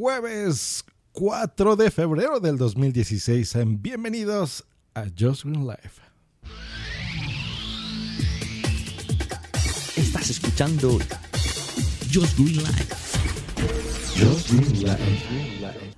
jueves 4 de febrero del 2016. Bienvenidos a Just Green Life. Estás escuchando Just Green Life. Just Green Life.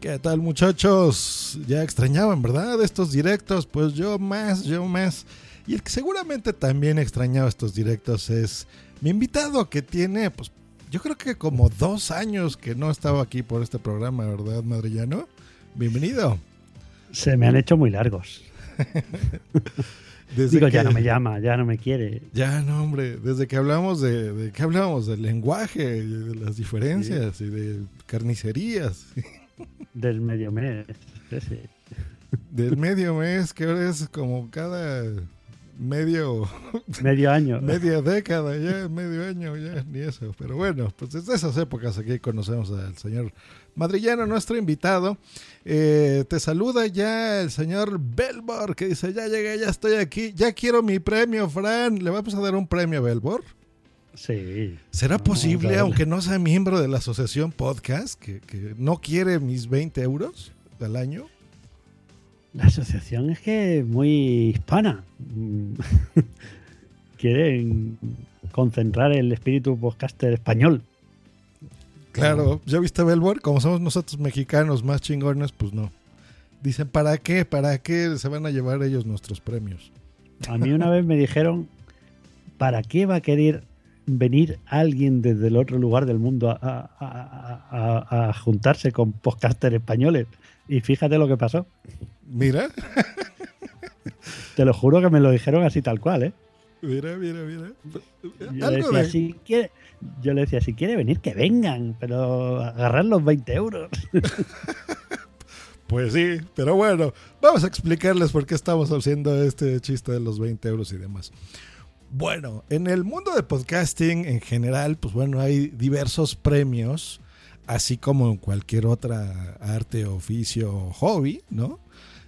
¿Qué tal muchachos? Ya extrañaban, ¿verdad? Estos directos, pues yo más, yo más. Y el que seguramente también extrañaba estos directos es mi invitado que tiene, pues yo creo que como dos años que no estaba aquí por este programa, ¿verdad, Madrillano? Bienvenido. Se me han hecho muy largos. Digo, ya no me llama, ya no me quiere. Ya no, hombre. Desde que hablamos de, de ¿qué hablamos? Del lenguaje, de las diferencias y de carnicerías. Del medio mes. Del medio mes, que ahora es como cada medio medio año. media década ya medio año ya ni eso. Pero bueno pues desde esas épocas aquí conocemos al señor madrillano nuestro invitado. Eh, te saluda ya el señor Belbor que dice ya llegué ya estoy aquí ya quiero mi premio Fran. Le vamos a dar un premio a Belbor Sí. ¿Será posible, aunque no sea miembro de la asociación podcast, que, que no quiere mis 20 euros al año? La asociación es que es muy hispana. Quieren concentrar el espíritu podcaster español. Claro, ya viste Belbor, como somos nosotros mexicanos más chingones, pues no. Dicen, ¿para qué? ¿Para qué se van a llevar ellos nuestros premios? A mí una vez me dijeron, ¿para qué va a querer venir alguien desde el otro lugar del mundo a, a, a juntarse con podcasters españoles? Y fíjate lo que pasó. Mira. Te lo juro que me lo dijeron así tal cual, ¿eh? Mira, mira, mira. Yo, le decía, si quiere, yo le decía, si quiere venir, que vengan, pero agarrar los 20 euros. Pues sí, pero bueno, vamos a explicarles por qué estamos haciendo este chiste de los 20 euros y demás. Bueno, en el mundo de podcasting en general, pues bueno, hay diversos premios así como en cualquier otra arte, oficio o hobby, ¿no?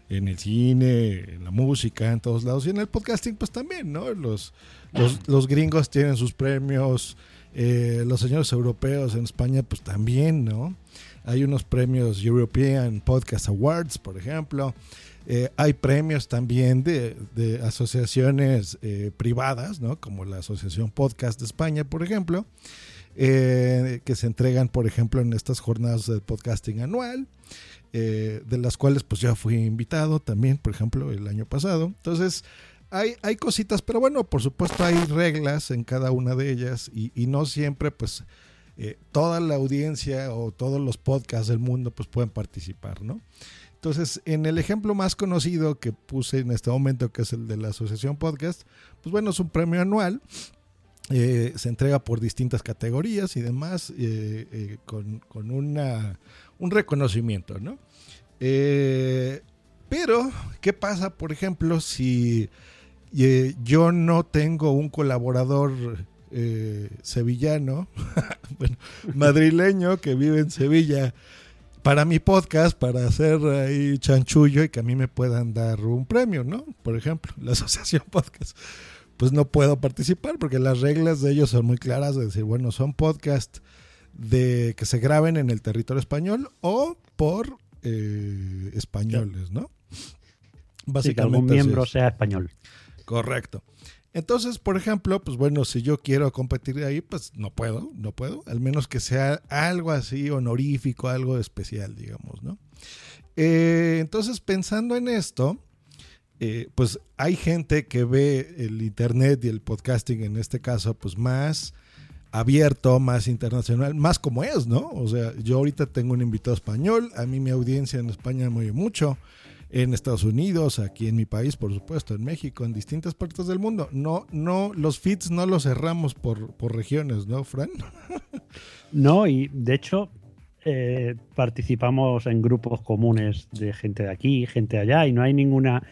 En el cine, en la música, en todos lados. Y en el podcasting, pues también, ¿no? Los, los, gringos tienen sus premios, eh, los señores europeos en España, pues también, ¿no? Hay unos premios European Podcast Awards, por ejemplo. Eh, hay premios también de, asociaciones eh, privadas, ¿no? Como la Asociación Podcast de España, por ejemplo. Eh, que se entregan, por ejemplo, en estas jornadas de podcasting anual, eh, de las cuales pues ya fui invitado también, por ejemplo, el año pasado. Entonces, hay, hay cositas, pero bueno, por supuesto hay reglas en cada una de ellas y, no siempre pues eh, toda la audiencia o todos los podcasts del mundo pues pueden participar, ¿no? Entonces, en el ejemplo más conocido que puse en este momento, que es el de la Asociación Podcast, pues bueno, es un premio anual eh, se entrega por distintas categorías y demás, eh, eh, con, una, un reconocimiento, ¿no? pero, ¿qué pasa, por ejemplo, si yo no tengo un colaborador sevillano, bueno, madrileño que vive en Sevilla? para mi podcast, para hacer ahí chanchullo y que a mí me puedan dar un premio, ¿no? Por ejemplo, la Asociación Podcast pues no puedo participar porque las reglas de ellos son muy claras de decir, bueno, son podcasts de que se graben en el territorio español o por eh, españoles, ¿no? Básicamente. que algún miembro sea español. Correcto. Entonces, por ejemplo, pues bueno, si yo quiero competir ahí, pues no puedo, no puedo, al menos que sea algo así honorífico, algo especial, digamos, ¿no? Eh, entonces, pensando en esto, eh, pues hay gente que ve el Internet y el podcasting en este caso, pues más abierto, más internacional, más como es, ¿no? O sea, yo ahorita tengo un invitado español, a mí mi audiencia en España me oye mucho, en Estados Unidos, aquí en mi país, por supuesto, en México, en distintas partes del mundo. No, no, los feeds no los cerramos por, por regiones, ¿no, Fran? No, y de hecho, eh, participamos en grupos comunes de gente de aquí, gente de allá, y no hay ninguna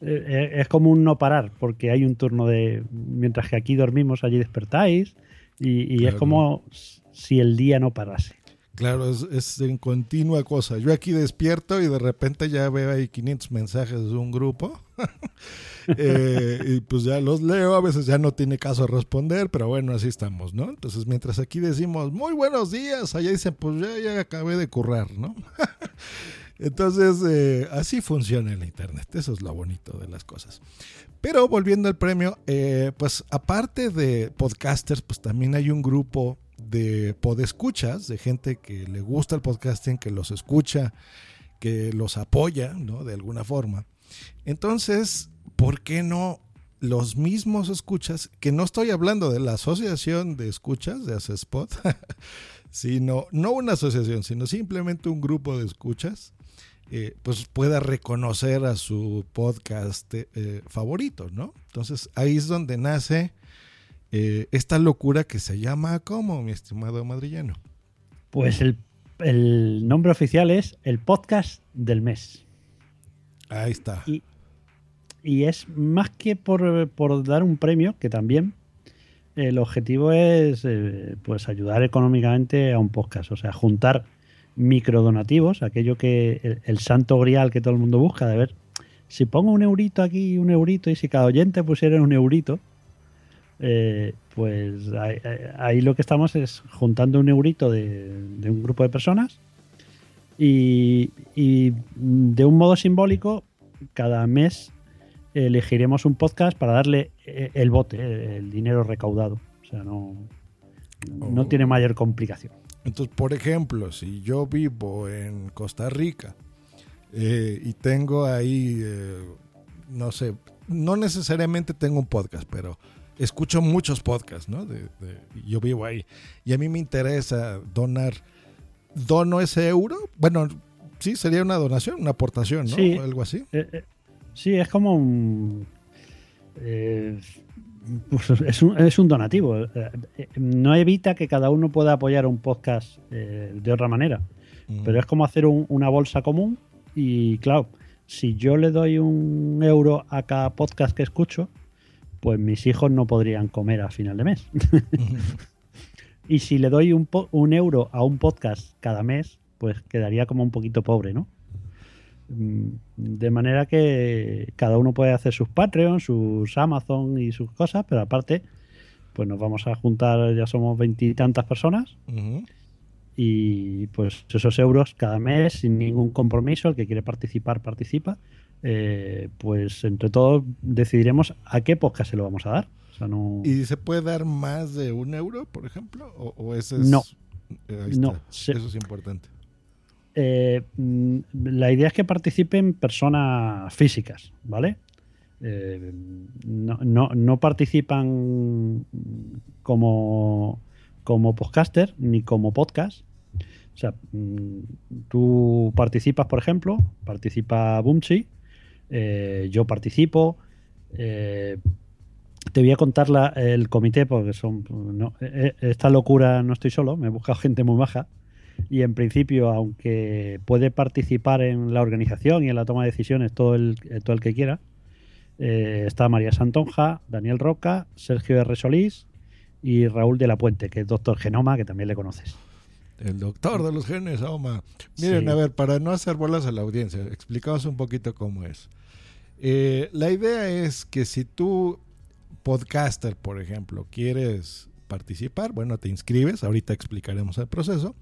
es como un no parar, porque hay un turno de. Mientras que aquí dormimos, allí despertáis. Y, es como si el día no parase. Claro, es, es, en continua cosa. Yo aquí despierto y de repente ya veo ahí 500 mensajes de un grupo. eh, y pues ya los leo, a veces ya no tiene caso responder, pero bueno, así estamos, ¿no? Entonces, mientras aquí decimos, muy buenos días, allá dicen, pues ya, ya acabé de currar, ¿no? Entonces, eh, así funciona el Internet. Eso es lo bonito de las cosas. Pero volviendo al premio, eh, pues aparte de podcasters, pues también hay un grupo de podescuchas, de gente que le gusta el podcasting, que los escucha, que los apoya, ¿no? De alguna forma. Entonces, ¿por qué no los mismos escuchas? Que no estoy hablando de la asociación de escuchas de Spot, sino, no una asociación, sino simplemente un grupo de escuchas, eh, pues pueda reconocer a su podcast eh, favorito, ¿no? Entonces ahí es donde nace eh, esta locura que se llama, ¿cómo, mi estimado madrillano? Pues el, el nombre oficial es el podcast del mes. Ahí está. Y, y es más que por, por, dar un premio, que también el objetivo es eh, pues ayudar económicamente a un podcast, o sea, juntar microdonativos, aquello que el, el, santo grial que todo el mundo busca, de ver si pongo un eurito aquí, un eurito, y si cada oyente pusiera un eurito, eh, pues ahí, ahí, lo que estamos es juntando un eurito de, de un grupo de personas y, y, de un modo simbólico cada mes elegiremos un podcast para darle eh, el bote, el dinero recaudado. O sea, no, no oh. tiene mayor complicación. Entonces, por ejemplo, si yo vivo en Costa Rica eh, y tengo ahí, eh, no sé, no necesariamente tengo un podcast, pero escucho muchos podcasts, ¿no? De, de, yo vivo ahí. Y a mí me interesa donar. ¿Dono ese euro? Bueno, sí, sería una donación, una aportación, ¿no? Sí, Algo así. Eh, eh, sí, es como un. Eh, pues es, un, es un donativo. No evita que cada uno pueda apoyar un podcast de otra manera. Mm. Pero es como hacer un, una bolsa común. Y claro, si yo le doy un euro a cada podcast que escucho, pues mis hijos no podrían comer a final de mes. y si le doy un, un, euro a un podcast cada mes, pues quedaría como un poquito pobre, ¿no? De manera que cada uno puede hacer sus Patreon, sus Amazon y sus cosas, pero aparte, pues nos vamos a juntar, ya somos veintitantas personas. Uh -huh. Y pues esos euros cada mes, sin ningún compromiso, el que quiere participar, participa eh, pues entre todos decidiremos a qué podcast se lo vamos a dar. O sea, no... ¿Y se puede dar más de un euro, por ejemplo? ¿O, o ese es... No. Eh, no se... Eso es importante. Eh, la idea es que participen personas físicas, ¿vale? Eh, no, no, participan como, como podcaster ni como podcast. O sea, tú participas, por ejemplo, participa Bumchi, eh, yo participo. Te voy a contar la, el comité porque son esta locura no estoy solo, me he buscado gente muy baja y en principio, aunque puede participar en la organización y en la toma de decisiones todo el, todo el que quiera, eh, está María Santonja, Daniel Roca, Sergio R. Solís y Raúl de la Puente, que es doctor Genoma, que también le conoces. El doctor de los genes, Oma. Miren, sí. a ver, para no hacer bolas a la audiencia, explicamos un poquito cómo es. Eh, la idea es que si tú, podcaster, por ejemplo, quieres participar, bueno, te inscribes, ahorita explicaremos el proceso,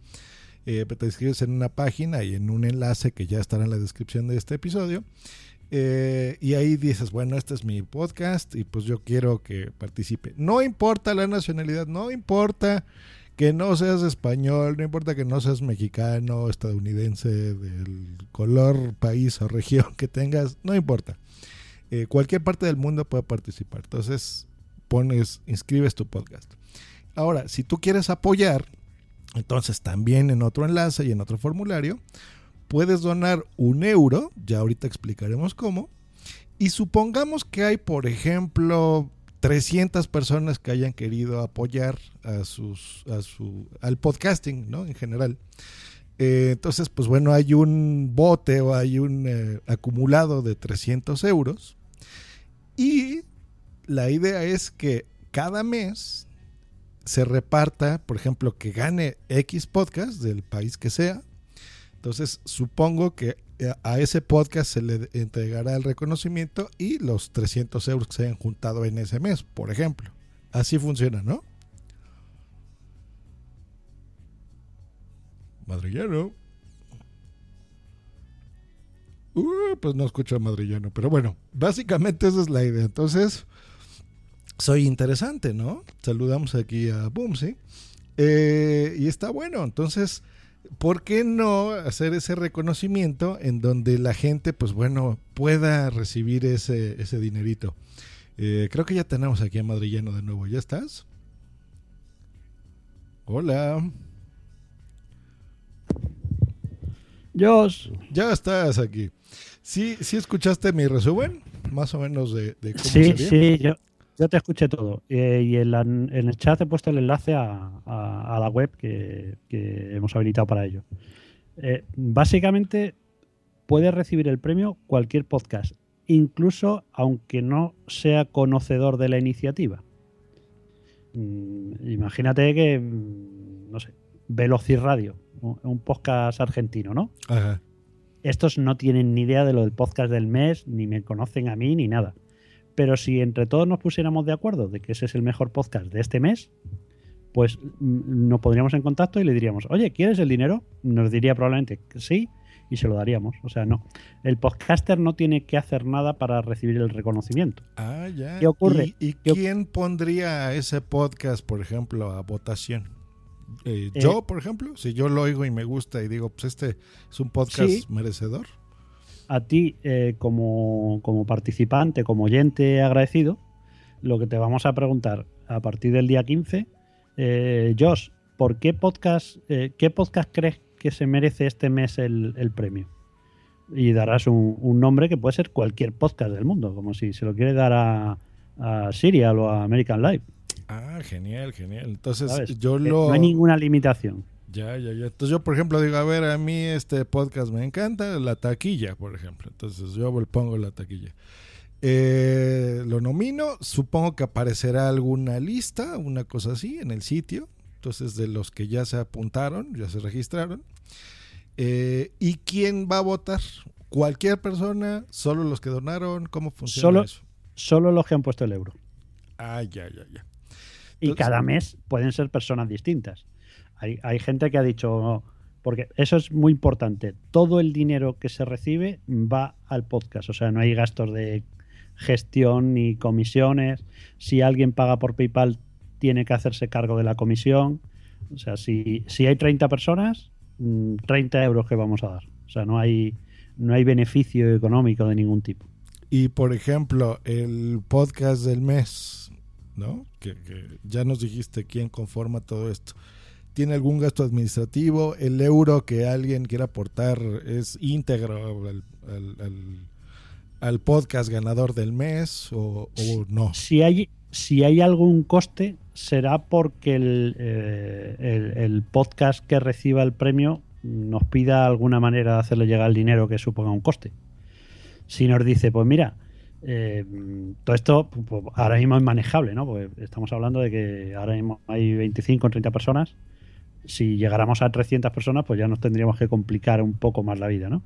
eh, te inscribes en una página y en un enlace que ya estará en la descripción de este episodio. Eh, y ahí dices, bueno, este es mi podcast y pues yo quiero que participe. No importa la nacionalidad, no importa que no seas español, no importa que no seas mexicano, estadounidense, del color, país o región que tengas, no importa. Eh, cualquier parte del mundo puede participar. Entonces, pones, inscribes tu podcast. Ahora, si tú quieres apoyar, entonces también en otro enlace y en otro formulario, puedes donar un euro, ya ahorita explicaremos cómo, y supongamos que hay, por ejemplo, 300 personas que hayan querido apoyar a sus, a su, al podcasting, ¿no? En general. Eh, entonces, pues bueno, hay un bote o hay un eh, acumulado de 300 euros. Y la idea es que cada mes se reparta, por ejemplo, que gane X podcast del país que sea. Entonces, supongo que eh, a ese podcast se le entregará el reconocimiento y los 300 euros que se hayan juntado en ese mes, por ejemplo. Así funciona, ¿no? Madrillano. Uh, pues no escucho a madrillano, pero bueno, básicamente esa es la idea. Entonces, soy interesante, ¿no? Saludamos aquí a Boomsy. Eh, y está bueno, entonces, ¿por qué no hacer ese reconocimiento en donde la gente, pues bueno, pueda recibir ese, ese dinerito? Eh, creo que ya tenemos aquí a Madrillano de nuevo. ¿Ya estás? Hola. Josh. Ya estás aquí. ¿Sí, sí escuchaste mi resumen? Más o menos de, de cómo Sí, sería. sí, yo, yo te escuché todo. Eh, y en, la- en el chat he puesto el enlace a, a- a la web que, que hemos habilitado para ello. Eh, básicamente, puedes recibir el premio cualquier podcast, incluso aunque no sea conocedor de la iniciativa. Mm, imagínate que, mm, no sé, Velocirradio, un un podcast argentino, ¿no? Ajá. estos no tienen ni idea de lo del podcast del mes, ni me conocen a mí, ni nada. Pero si entre todos nos pusiéramos de acuerdo de que ese es el mejor podcast de este mes, pues mm, nos pondríamos en contacto y le diríamos, oye, ¿quieres el dinero? Nos diría probablemente que sí y se lo daríamos. O sea, no. El podcaster no tiene que hacer nada para recibir el reconocimiento. Ah, ya. ¿Qué ocurre? ¿Y, y ¿Qué oc- quién pondría ese podcast, por ejemplo, a votación? Eh, Eh, yo, por ejemplo, si yo lo oigo y me gusta y digo, pues este es un podcast Sí. merecedor. A ti eh, como, como participante, como oyente agradecido, lo que te vamos a preguntar a partir del día 15, eh, Josh, ¿por qué podcast, eh, qué podcast crees que se merece este mes el, el premio? Y darás un, un nombre que puede ser cualquier podcast del mundo, como si se lo quiere dar a, a Serial o a American Life. Ah, genial, genial. Entonces, ¿sabes? yo Eh, lo. No hay ninguna limitación. Ya, ya, ya. Entonces yo, por ejemplo, digo, a ver, a mí este podcast me encanta, la taquilla, por ejemplo. Entonces yo pongo la taquilla. Eh, lo nomino, supongo que aparecerá alguna lista, una cosa así, en el sitio. Entonces, de los que ya se apuntaron, ya se registraron. Eh, ¿Y quién va a votar? ¿Cualquier persona? ¿Solo los que donaron? ¿Cómo funciona Solo- eso? Solo los que han puesto el euro. Ah, ya, ya, ya. Y cada mes pueden ser personas distintas. Hay, hay gente que ha dicho, porque eso es muy importante, todo el dinero que se recibe va al podcast, o sea, no hay gastos de gestión ni comisiones. Si alguien paga por PayPal, tiene que hacerse cargo de la comisión. O sea, si, si hay 30 personas, mm, 30 euros que vamos a dar. O sea, no hay, no hay beneficio económico de ningún tipo. Y por ejemplo, el podcast del mes, ¿no? Que ya nos dijiste quién conforma todo esto. ¿Tiene algún gasto administrativo? ¿El euro que alguien quiera aportar es íntegro al, al- al- al podcast ganador del mes o, o no? si hay, si hay algún coste, será porque el, eh, el- el podcast que reciba el premio nos pida alguna manera de hacerle llegar el dinero que suponga un coste. Si nos dice, pues mira, eh, todo esto pues, ahora mismo es manejable, ¿no? Porque estamos hablando de que ahora mismo hay 25 o 30 personas. Si llegáramos a 300 personas, pues ya nos tendríamos que complicar un poco más la vida, ¿no?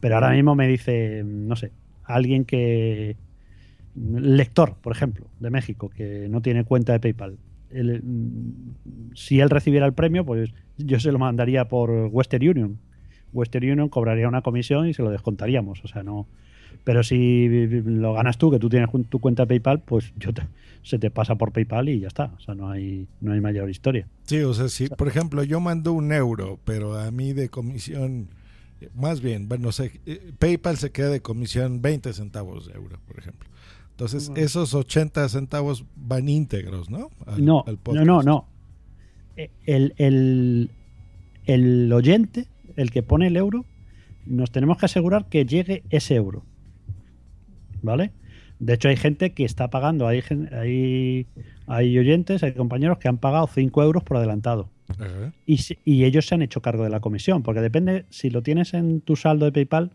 Pero ahora mismo me dice, no sé, alguien que. Lector, por ejemplo, de México, que no tiene cuenta de PayPal. Él, mm, si él recibiera el premio, pues yo se lo mandaría por Western Union. Western Union cobraría una comisión y se lo descontaríamos. O sea, no. Pero si lo ganas tú, que tú tienes tu cuenta PayPal, pues yo te- se te pasa por PayPal y ya está. O sea, no hay, no hay mayor historia. Sí, o sea, si por ejemplo yo mando un euro, pero a mí de comisión, más bien, bueno, eh, PayPal se queda de comisión 20 centavos de euro, por ejemplo. Entonces, Bueno. esos 80 centavos van íntegros, ¿no? Al- no, al no, no, no. Eh, El, el- el oyente, el que pone el euro, nos tenemos que asegurar que llegue ese euro. ¿Vale? De hecho, hay gente que está pagando, hay, hay, hay oyentes, hay compañeros que han pagado 5 euros por adelantado. Ajá. Y, y ellos se han hecho cargo de la comisión, porque depende, si lo tienes en tu saldo de PayPal,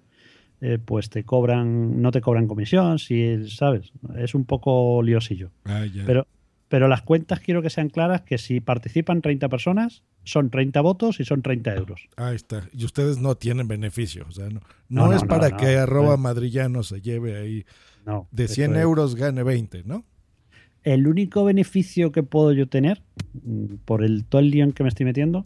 eh, pues te cobran, no te cobran comisión, si sabes, es un poco liosillo. Ah. Pero, pero las cuentas quiero que sean claras que si participan 30 personas, son 30 votos y son 30 euros. Ahí está. Y ustedes no tienen beneficio. O sea, no, No, no, es no, para que arroba Pues- madrillano se lleve ahí No, de eso 100 es- euros gane 20, ¿no? El único beneficio que puedo yo tener mm, por el todo el lío en que me estoy metiendo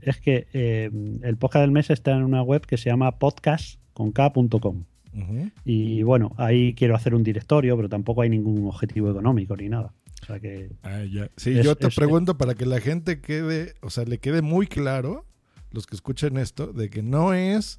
es que eh, el podcast del mes está en una web que se llama podcast.com. Ujú. Y bueno, ahí quiero hacer un directorio, pero tampoco hay ningún objetivo económico ni nada. O sea que Ah, ya. Sí, Es- yo te es- pregunto para que la gente quede, o sea, le quede muy claro, los que escuchen esto, de que no es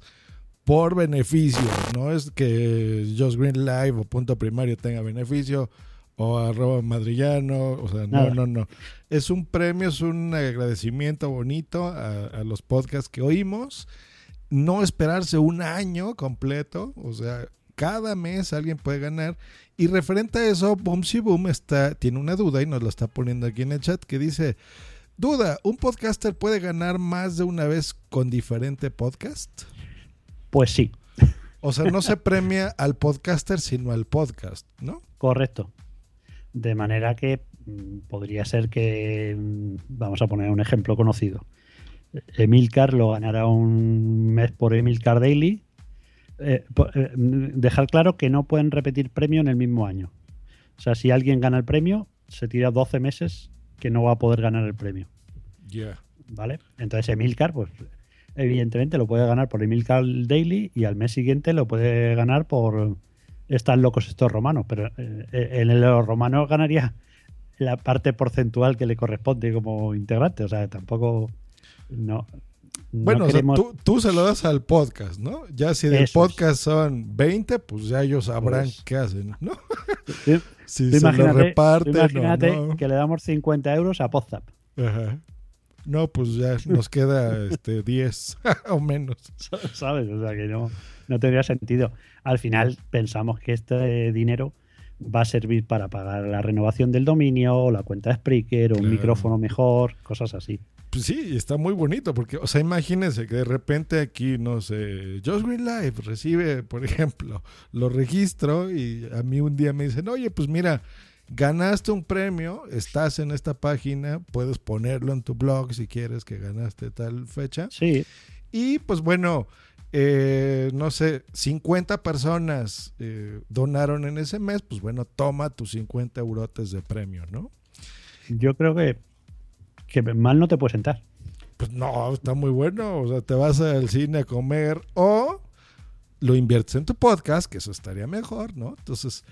por beneficio, no es que Just Green Live o punto primario tenga beneficio o arroba madrillano, o sea, no, no, no. Es un premio, es un agradecimiento bonito a, a los podcasts que oímos. No esperarse un año completo, o sea, cada mes alguien puede ganar. Y referente a eso, Boomsy Boom está, tiene una duda y nos lo está poniendo aquí en el chat que dice, duda, ¿un podcaster puede ganar más de una vez con diferente podcast? Pues sí, O sea, no se premia al podcaster, sino al podcast, ¿no? correcto. De manera que mm, podría ser que, mm, vamos a poner un ejemplo conocido. Emilcar lo ganará un mes por Emilcar Daily. Eh, eh, dejar claro que no pueden repetir premio en el mismo año. O sea, si alguien gana el premio, se tira 12 meses que no va a poder ganar el premio. Ya. ¿Vale? Entonces Emilcar, pues evidentemente lo puede ganar por Emilcar Daily y al mes siguiente lo puede ganar por Están locos estos romanos, pero eh, en el romano ganaría la parte porcentual que le corresponde como integrante, o sea, tampoco no, no Bueno, o sea, queremos- tú, tú se lo das al podcast, ¿no? Ya si del Eso es. podcast son 20, pues ya ellos sabrán Pues- qué hacen, ¿no? Si tú se lo reparten o imagínate no. que le damos 50 euros a Podzap. Ajá. No, pues ya nos queda este 10 o menos. ¿Sabes? O sea que no, no tendría sentido. Al final pensamos que este dinero va a servir para pagar la renovación del dominio, o la cuenta de Spreaker, o un Claro. micrófono mejor, cosas así. Pues sí, está muy bonito porque, o sea, imagínense que de repente aquí, no sé, Just Green Live recibe, por ejemplo, lo registro y a mí un día me dicen, oye, pues mira, ganaste un premio, estás en esta página, puedes ponerlo en tu blog si quieres que ganaste tal fecha. Sí, Y pues bueno, eh, no sé, 50 personas eh, donaron en ese mes, pues bueno, toma tus 50 eurotes de premio, ¿no? yo creo que, que mal no te puede sentar. Pues no, está muy bueno. O sea, te vas al cine a comer o lo inviertes en tu podcast, que eso estaría mejor, ¿no? Entonces,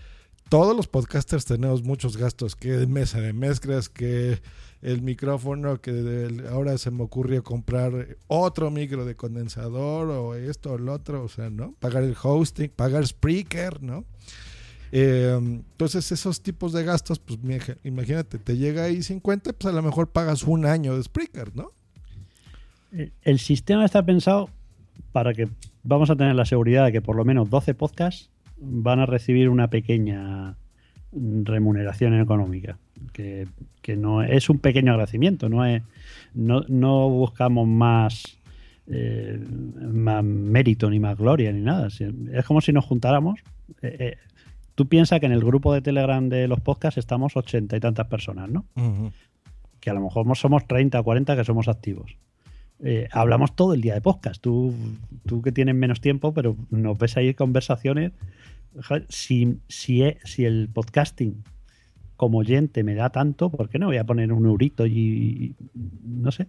todos los podcasters tenemos muchos gastos, que mesa de mezclas, que el micrófono, que ahora se me ocurrió comprar otro micro de condensador o esto o lo otro, o sea, ¿no? Pagar el hosting, pagar Spreaker, ¿no? Eh, entonces esos tipos de gastos, pues imagínate, te llega ahí 50, pues a lo mejor pagas un año de Spreaker, ¿no? Eh, El sistema está pensado para que vamos a tener la seguridad de que por lo menos 12 podcasts van a recibir una pequeña remuneración económica. Que, que no es un pequeño agradecimiento, no, es, no, no buscamos más, eh, más mérito ni más gloria ni nada. Es como si nos juntáramos. Tú piensas que en el grupo de Telegram de los podcasts estamos ochenta y tantas personas, ¿no? que a lo mejor somos 30 o 40 que somos activos. Eh, hablamos todo el día de podcast. Tú, tú que tienes menos tiempo, pero nos ves ahí conversaciones. Si, si, e- si el podcasting como oyente me da tanto, ¿por qué no voy a poner un eurito y, y- no sé?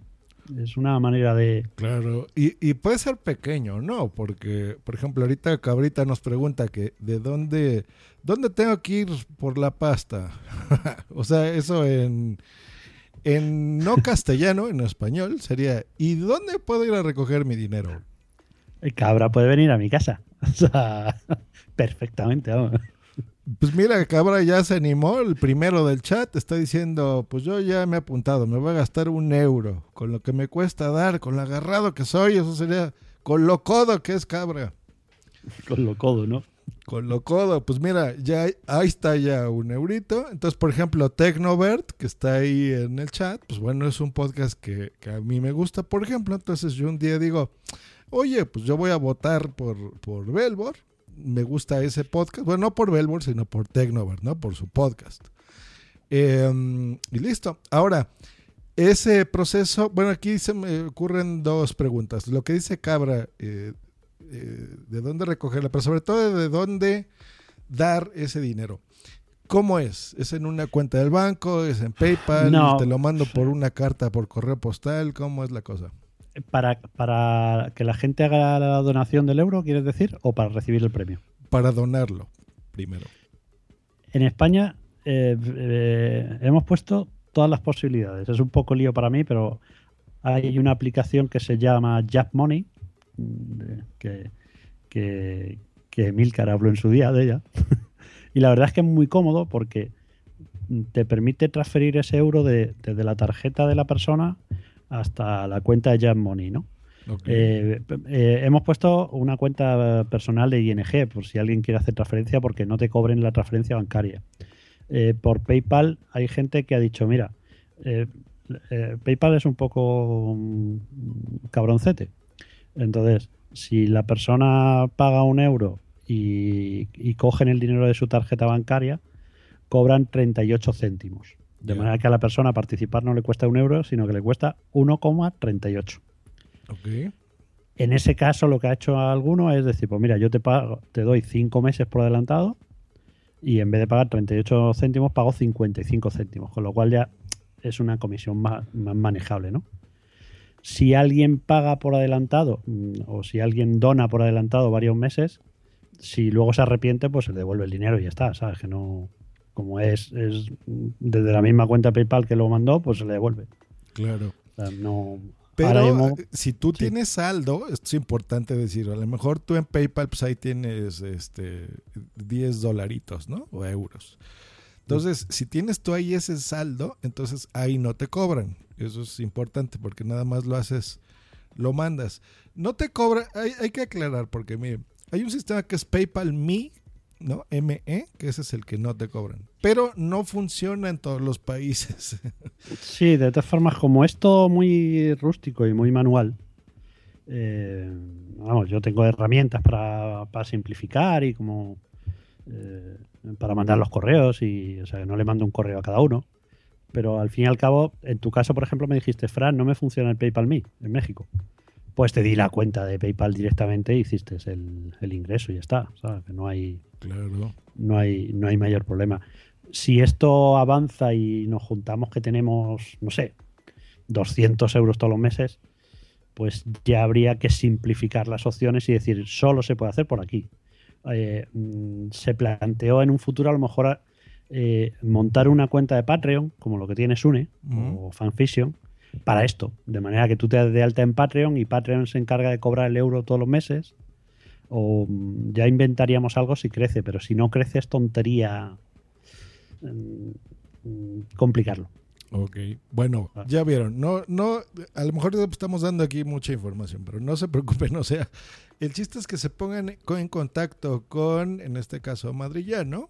Es una manera de... Claro, y, y puede ser pequeño, ¿no? Porque, por ejemplo, ahorita Cabrita nos pregunta que de dónde, dónde tengo que ir por la pasta. o sea, eso en, en no castellano, en español, sería, ¿y dónde puedo ir a recoger mi dinero? El cabra puede venir a mi casa. O sea, perfectamente. vamos. Pues mira, Cabra ya se animó, el primero del chat está diciendo, pues yo ya me he apuntado, me voy a gastar un euro, con lo que me cuesta dar, con lo agarrado que soy, eso sería, con lo codo que es Cabra. Con lo codo, ¿no? Con lo codo, pues mira, ya ahí está ya un eurito. Entonces, por ejemplo, Tecnovert, que está ahí en el chat, pues bueno, es un podcast que, que a mí me gusta, por ejemplo. Entonces yo un día digo, oye, pues yo voy a votar por, por Belbor. Me gusta ese podcast. Bueno, no por Belbor, sino por Tecnovert, ¿no? Por su podcast. Eh, y listo. Ahora, ese proceso, bueno, aquí se me ocurren dos preguntas. Lo que dice Cabra, eh, eh, de dónde recogerla, pero sobre todo de dónde dar ese dinero. ¿Cómo es? ¿Es en una cuenta del banco? ¿Es en PayPal? No. ¿Te lo mando por una carta por correo postal? ¿Cómo es la cosa? Para, para que la gente haga la donación del euro, ¿quieres decir? ¿O para recibir el premio? Para donarlo, primero. En España eh, eh, hemos puesto todas las posibilidades. Es un poco lío para mí, pero hay una aplicación que se llama Jab Money, que, que, que Milcar habló en su día de ella. y la verdad es que es muy cómodo porque te permite transferir ese euro de- desde la tarjeta de la persona hasta la cuenta de Jab Money, ¿no? Eh, eh, hemos puesto una cuenta personal de ING por si alguien quiere hacer transferencia porque no te cobren la transferencia bancaria. Eh, por PayPal hay gente que ha dicho, mira, PayPal es un poco mm, cabroncete. Entonces, si la persona paga un euro y, y cogen el dinero de su tarjeta bancaria, cobran 38 céntimos. De manera que a la persona participar no le cuesta un euro, sino que le cuesta 1,38. ok. En ese caso, lo que ha hecho alguno es decir, pues mira, yo te pago, te doy 5 meses por adelantado y en vez de pagar 38 céntimos, pago 55 céntimos, con lo cual ya es una comisión más, más manejable, ¿no? Si alguien paga por adelantado mm, o si alguien dona por adelantado varios meses, si luego se arrepiente, pues se le devuelve el dinero y ya está, ¿sabes? Que no, como es, es desde la misma cuenta PayPal que lo mandó, pues se le devuelve. Claro. O sea, no, Pero mismo- eh, si tú sí. tienes saldo, esto es importante decirlo. A lo mejor tú en PayPal, pues ahí tienes este 10 dolaritos, ¿no? O euros. Entonces, si tienes tú ahí ese saldo, entonces ahí no te cobran. Eso es importante porque nada más lo haces, lo mandas. No te cobra, hay, que aclarar porque mire, hay un sistema que es PayPal Me, ¿no? ME, que ese es el que no te cobran. Pero no funciona en todos los países. Sí, de todas formas, como es todo muy rústico y muy manual, eh, vamos, yo tengo herramientas para simplificar y como eh, para mandar los correos y, o sea, no le mando un correo a cada uno. Pero al fin y al cabo, en tu caso, por ejemplo, me dijiste, Fran, no me funciona el PayPal Me en México. Pues te di la cuenta de PayPal directamente e hiciste el, el ingreso y ya está. ¿sabes? Que no hay, claro. no hay, no hay mayor problema. Si esto avanza y nos juntamos que tenemos, no sé, 200 euros todos los meses, pues ya habría que simplificar las opciones y decir, solo se puede hacer por aquí. Eh, se planteó en un futuro a lo mejor eh, montar una cuenta de Patreon, como lo que tiene Sune o Fanfiction, para esto. De manera que tú te das de alta en Patreon y Patreon se encarga de cobrar el euro todos los meses. O mm, ya inventaríamos algo si crece, pero si no crece es tontería mm, mm, complicarlo. Ok, bueno, Ah. ya vieron, no, no, a lo mejor estamos dando aquí mucha información, pero no se preocupen, o sea, el chiste es que se pongan en contacto con, en este caso, Madrillano,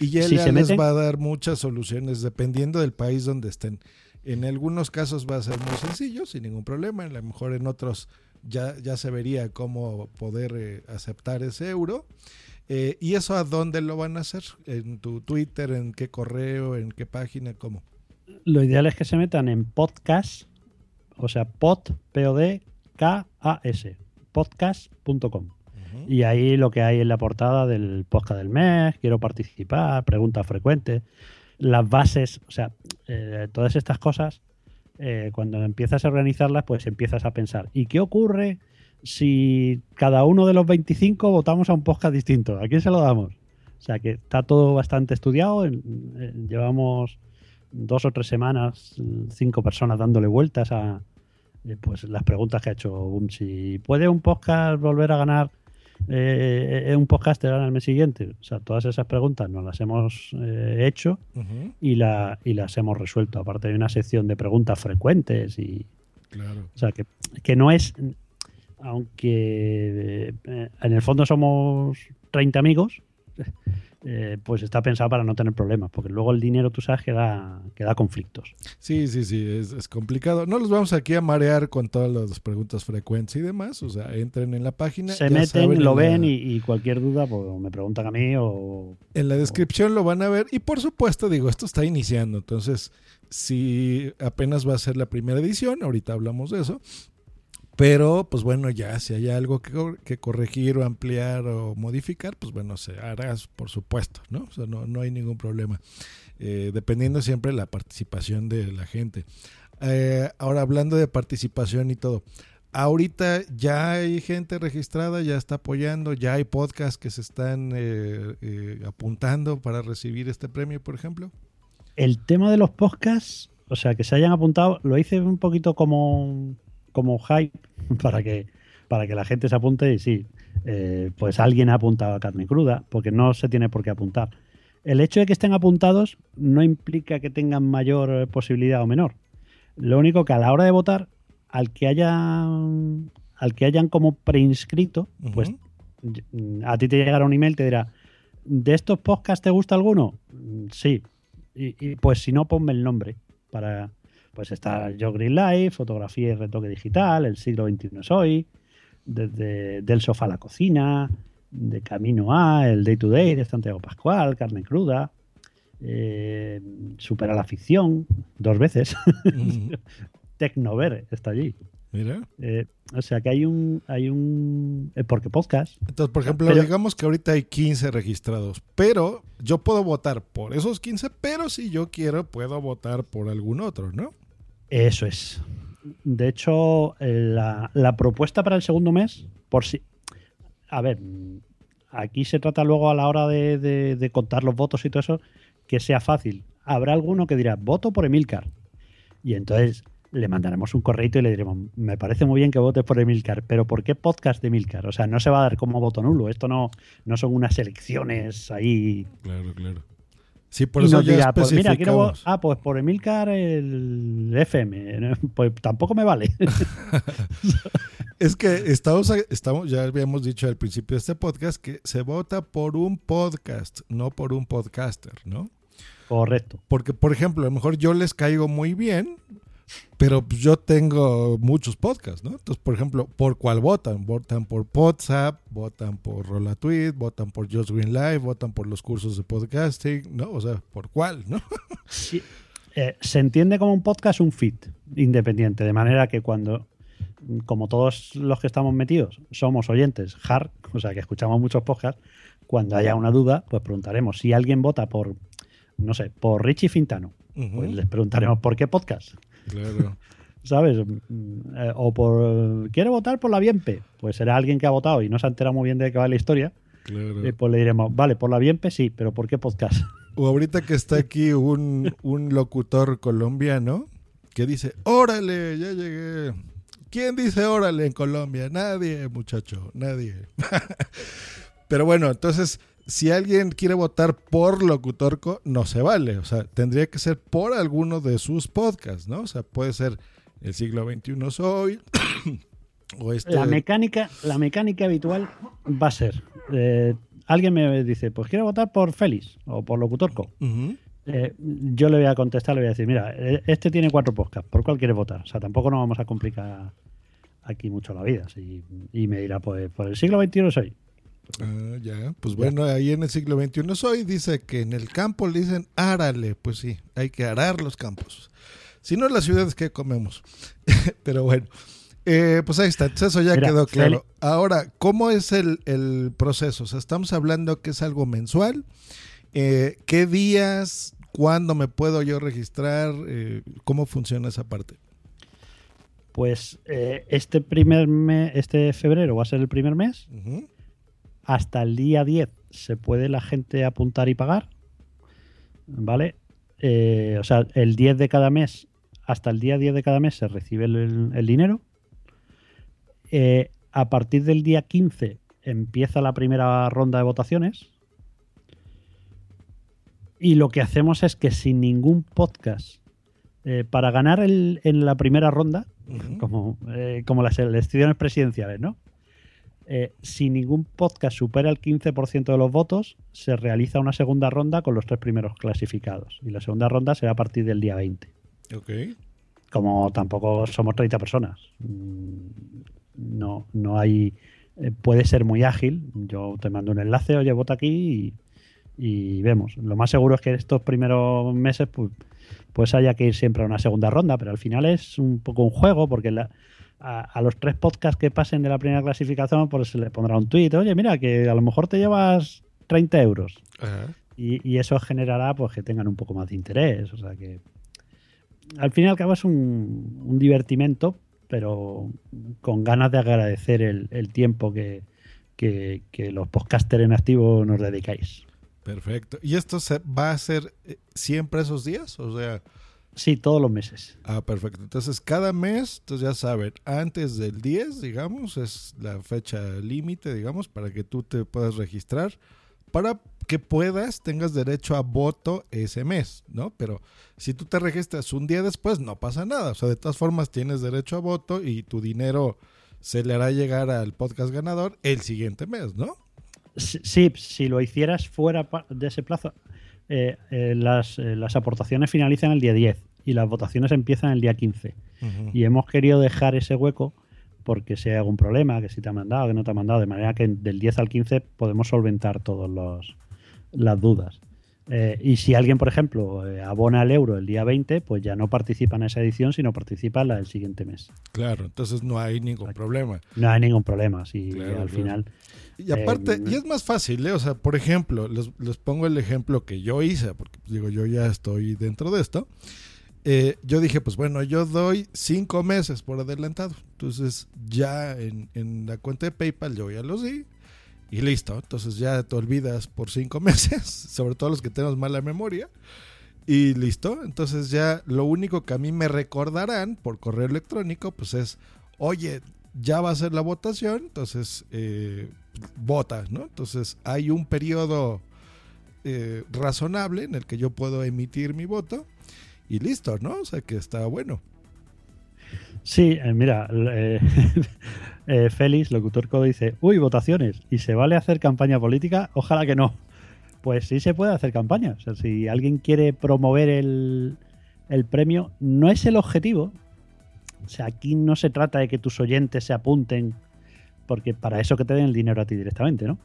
y Si ya les meten- va a dar muchas soluciones dependiendo del país donde estén. En algunos casos va a ser muy sencillo, sin ningún problema, a lo mejor en otros ya, ya se vería cómo poder eh, aceptar ese euro. Eh, ¿Y eso a dónde lo van a hacer? ¿En tu Twitter? ¿En qué correo? ¿En qué página? ¿Cómo? Lo ideal es que se metan en podcast, o sea, pod, P-O-D-K-A-S, podcast.com. Y ahí lo que hay en la portada del podcast del mes, quiero participar, preguntas frecuentes, las bases, o sea, eh, todas estas cosas, eh, cuando empiezas a organizarlas, pues empiezas a pensar, ¿y qué ocurre si cada uno de los 25 votamos a un podcast distinto? ¿A quién se lo damos? O sea, que está todo bastante estudiado, llevamos dos o tres semanas, cinco personas dándole vueltas a pues las preguntas que ha hecho Bumchi. ¿Puede un podcast volver a ganar eh, eh, un podcaster al mes siguiente? O sea, todas esas preguntas nos las hemos eh, hecho y, la, y las hemos resuelto. Aparte hay una sección de preguntas frecuentes y, Claro. o sea, que, que no es, aunque eh, en el fondo somos 30 amigos, eh, pues está pensado para no tener problemas, porque luego el dinero, tú sabes, que da, que da conflictos. Sí, sí, sí, es, es complicado. No los vamos aquí a marear con todas las preguntas frecuentes y demás. O sea, entren en la página. Se meten, lo en ven la- y, y cualquier duda pues, me preguntan a mí o... En la descripción lo van a ver y por supuesto digo, esto está iniciando, entonces si apenas va a ser la primera edición, ahorita hablamos de eso, pero pues bueno, ya si hay algo que, cor- que corregir o ampliar o modificar, pues bueno, se hará por supuesto, ¿no? O sea, no, no hay ningún problema, eh, dependiendo siempre de la participación de la gente. Eh, ahora hablando de participación y todo, Ahorita ya hay gente registrada, ya está apoyando, ya hay podcasts que se están eh, eh, apuntando para recibir este premio, por ejemplo. El tema de los podcasts, o sea, que se hayan apuntado, lo hice un poquito como, como hype para que, para que la gente se apunte y sí, eh, pues alguien ha apuntado a carne cruda, porque no se tiene por qué apuntar. El hecho de que estén apuntados no implica que tengan mayor eh, posibilidad o menor. Lo único que a la hora de votar, al que hayan, al que hayan como preinscrito, pues y- a ti te llegará un email, te dirá, ¿de estos podcasts te gusta alguno? Mm, Sí. Y, y, pues si no, ponme el nombre. Para, pues está Yo Green Life, fotografía y retoque digital, el siglo XXI es hoy, desde del sofá a la cocina, de Camino A, el Day to Day de Santiago Pascual, Carne Cruda, eh, Supera la ficción, dos veces, Mm, Tecnover está allí. Mira. Eh, o sea que hay un, hay un, eh, porque podcast, Entonces, por ejemplo, Pero- digamos que ahorita hay 15 registrados, pero yo puedo votar por esos 15, pero si yo quiero, puedo votar por algún otro, ¿no? Eso es. De hecho, la, la propuesta para el segundo mes, por si. A ver, aquí se trata luego a la hora de, de- contar los votos y todo eso, que sea fácil. Habrá alguno que dirá, voto por Emilcar. Y entonces le mandaremos un correo y le diremos, me parece muy bien que votes por Emilcar, pero ¿por qué podcast de Emilcar? O sea, no se va a dar como voto nulo. Esto no, no son unas elecciones ahí Claro, claro. Sí, por y eso nos ya dirá, pues mira, quiero, ah, pues por Emilcar el FM, pues tampoco me vale. Es que estamos, estamos, ya habíamos dicho al principio de este podcast que se vota por un podcast, no por un podcaster, ¿no? Correcto. Porque, por ejemplo, a lo mejor yo les caigo muy bien, pero pues, yo tengo muchos podcasts, ¿no? Entonces, por ejemplo, ¿por cuál votan? Votan por WhatsApp, votan por Rola Tweet, votan por Just Green Live, votan por los cursos de podcasting, ¿no? O sea, ¿por cuál, no? Sí, eh, se entiende como un podcast un feed independiente, de manera que cuando, como todos los que estamos metidos, somos oyentes hard, o sea que escuchamos muchos podcasts, cuando haya una duda, pues preguntaremos. Si alguien vota por, no sé, por Richie Fintano, pues les preguntaremos por qué podcast. Claro. ¿Sabes? Mm, eh, o por. ¿Quiere votar por la Bienpe? Pues será alguien que ha votado y no se ha enterado muy bien de qué va la historia. Claro. Eh, pues le diremos, vale, por la Bienpe sí, pero ¿por qué podcast? O ahorita que está aquí un, un locutor colombiano que dice, órale, ya llegué. ¿Quién dice órale en Colombia? Nadie, muchacho, nadie. Pero bueno, entonces, si alguien quiere votar por Locutorco, no se vale. O sea, tendría que ser por alguno de sus podcasts, ¿no? O sea, puede ser El siglo XXI soy. o este... La mecánica, la mecánica habitual va a ser. eh, alguien me dice, pues quiero votar por Félix o por Locutorco. Eh, yo le voy a contestar, le voy a decir, mira, eh, este tiene cuatro podcasts, ¿por cuál quieres votar? O sea, tampoco nos vamos a complicar aquí mucho la vida. sí. Y me dirá, pues por el siglo XXI soy. Ah, ya. Pues bueno, ahí en el siglo XXI soy, dice que en el campo le dicen árale. Pues sí, hay que arar los campos. Si no, las ciudades que comemos. Pero bueno, eh, pues ahí está. Eso ya Mira, quedó claro. Ahora, ¿cómo es el, el proceso? O sea, estamos hablando que es algo mensual. Eh, ¿Qué días? ¿Cuándo me puedo yo registrar? Eh, ¿Cómo funciona esa parte? Pues este primer mes, este febrero va a ser el primer mes. Ujú. Hasta el día 10 se puede la gente apuntar y pagar. ¿Vale? Eh, o sea, el 10 de cada mes, hasta el día 10 de cada mes se recibe el, el dinero. Eh, a partir del día 15 empieza la primera ronda de votaciones. Y lo que hacemos es que sin ningún podcast, eh, para ganar el- en la primera ronda, como, como las elecciones presidenciales, ¿no? Eh, si ningún podcast supera el 15% de los votos, se realiza una segunda ronda con los tres primeros clasificados. Y la segunda ronda será a partir del día 20. Ok. Como tampoco somos 30 personas. mm, No, no hay. eh, puede ser muy ágil. Yo te mando un enlace, oye, vota aquí y, y vemos. Lo más seguro es que estos primeros meses, pues, pues haya que ir siempre a una segunda ronda, pero al final es un poco un juego, porque la- a, a los tres podcasts que pasen de la primera clasificación, pues se les pondrá un tuit, oye, mira, que a lo mejor te llevas 30 euros. Ajá. Y, y eso generará pues que tengan un poco más de interés. O sea que al fin y al cabo es un, un divertimento, pero con ganas de agradecer el, el tiempo que, que- que los podcasters en activo nos dedicáis. Perfecto. ¿Y esto se va a hacer eh, siempre esos días? O sea, Sí, todos los meses. ah, perfecto. Entonces, cada mes, entonces ya saben, antes del 10, digamos, es la fecha límite, digamos, para que tú te puedas registrar, para que puedas, tengas derecho a voto ese mes, ¿no? Pero si tú te registras un día después, no pasa nada. O sea, de todas formas, tienes derecho a voto y tu dinero se le hará llegar al podcast ganador el siguiente mes, ¿no? Sí, si lo hicieras fuera de ese plazo, eh, eh, las, eh, las aportaciones finalizan el día 10 y las votaciones empiezan el día 15. Y hemos querido dejar ese hueco porque si hay algún problema, que si te ha mandado, que no te ha mandado, de manera que del 10 al 15 podemos solventar todas las dudas. Eh, y si alguien, por ejemplo, eh, abona el euro el día 20, pues ya no participa en esa edición, sino participa en la del siguiente mes. Claro, entonces no hay ningún problema. No hay ningún problema. Claro, al claro. final. Y aparte, Eh, y es más fácil, ¿eh? O sea, por ejemplo, les, les pongo el ejemplo que yo hice, porque pues, digo, yo ya estoy dentro de esto. Yo dije, pues bueno, yo doy cinco meses por adelantado. Entonces, ya en, en la cuenta de PayPal yo ya los di. Y listo. Entonces ya te olvidas por cinco meses, sobre todo los que tenemos mala memoria. Y listo. Entonces ya lo único que a mí me recordarán por correo electrónico, pues es, oye, ya va a ser la votación, entonces eh, vota, ¿no? Entonces hay un periodo eh, razonable en el que yo puedo emitir mi voto y listo, ¿no? O sea que está bueno. Sí, eh, mira, eh, Félix, locutor codo, dice, uy, votaciones, ¿y se vale hacer campaña política? Ojalá que no. Pues sí se puede hacer campaña. O sea, si alguien quiere promover el, el premio, no es el objetivo. O sea, aquí no se trata de que tus oyentes se apunten, porque para eso que te den el dinero a ti directamente, ¿no?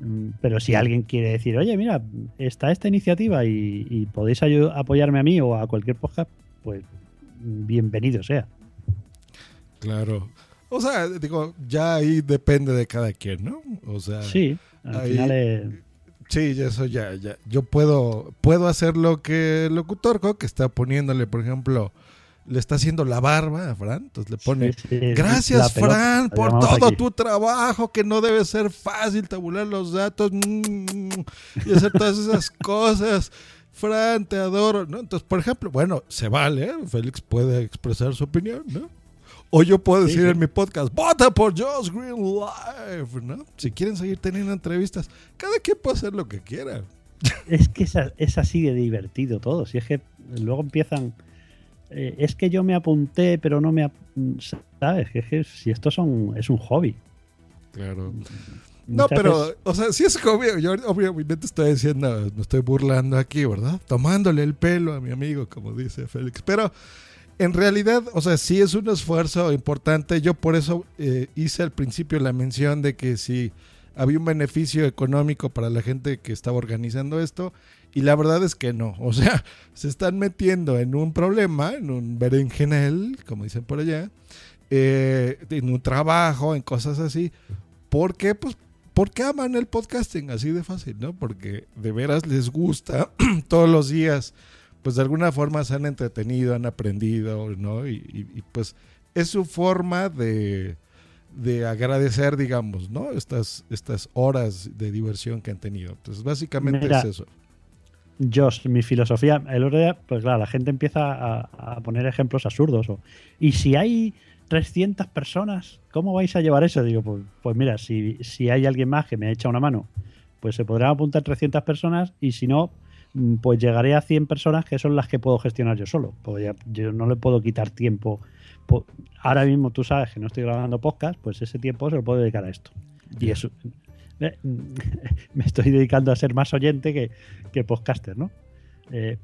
Mm, Pero si alguien quiere decir, oye, mira, está esta iniciativa y, y podéis apoyarme a mí o a cualquier podcast, pues bienvenido sea. Claro. O sea, digo, ya ahí depende de cada quien, ¿no? O sea, Sí, al ahí- final es... Sí, eso ya, ya. Yo puedo, puedo hacer lo que el locutorco, que está poniéndole, por ejemplo, le está haciendo la barba a Fran, entonces le pone, sí, sí, la gracias pelota, Fran por todo aquí. tu trabajo, que no debe ser fácil tabular los datos mm, y hacer todas esas cosas. Fran, te adoro, ¿no? Entonces, por ejemplo, bueno, se vale, ¿eh? Félix puede expresar su opinión, ¿no? O yo puedo Sí, decir sí. en mi podcast, vota por Josh Green Live, ¿no? Si quieren seguir teniendo entrevistas, cada quien puede hacer lo que quiera. Es que es, es así de divertido todo. Si es que luego empiezan... eh, es que yo me apunté, pero no me... ¿Sabes? Que es que si esto son, es un hobby. Claro. No, Muchas pero, o sea, sí es obvio. Yo obviamente estoy diciendo, me estoy burlando aquí, ¿verdad? Tomándole el pelo a mi amigo, como dice Félix. Pero en realidad, o sea, sí es un esfuerzo importante. Yo por eso eh, hice al principio la mención de que si había un beneficio económico para la gente que estaba organizando esto. Y la verdad es que no. O sea, se están metiendo en un problema, en un berenjenal, como dicen por allá, eh, en un trabajo, en cosas así. ¿Por qué? Pues porque aman el podcasting, así de fácil, ¿no? Porque de veras les gusta todos los días, pues de alguna forma se han entretenido, han aprendido, ¿no? Y, y- y, pues es su forma de, de agradecer, digamos, ¿no? Estas, estas horas de diversión que han tenido. Entonces, básicamente Mira, es eso. Josh, mi filosofía, el otro día, pues claro, la gente empieza a, a poner ejemplos absurdos. O, y si hay 300 personas, ¿cómo vais a llevar eso? Digo, pues, pues mira, si, si hay alguien más que me echa una mano, pues se podrán apuntar 300 personas y si no, pues llegaré a 100 personas que son las que puedo gestionar yo solo. Pues ya- yo no le puedo quitar tiempo po- ahora mismo tú sabes que no estoy grabando podcast, pues ese tiempo se lo puedo dedicar a esto. Y eso. Me estoy dedicando a ser más oyente que, que podcaster, ¿no? Eh,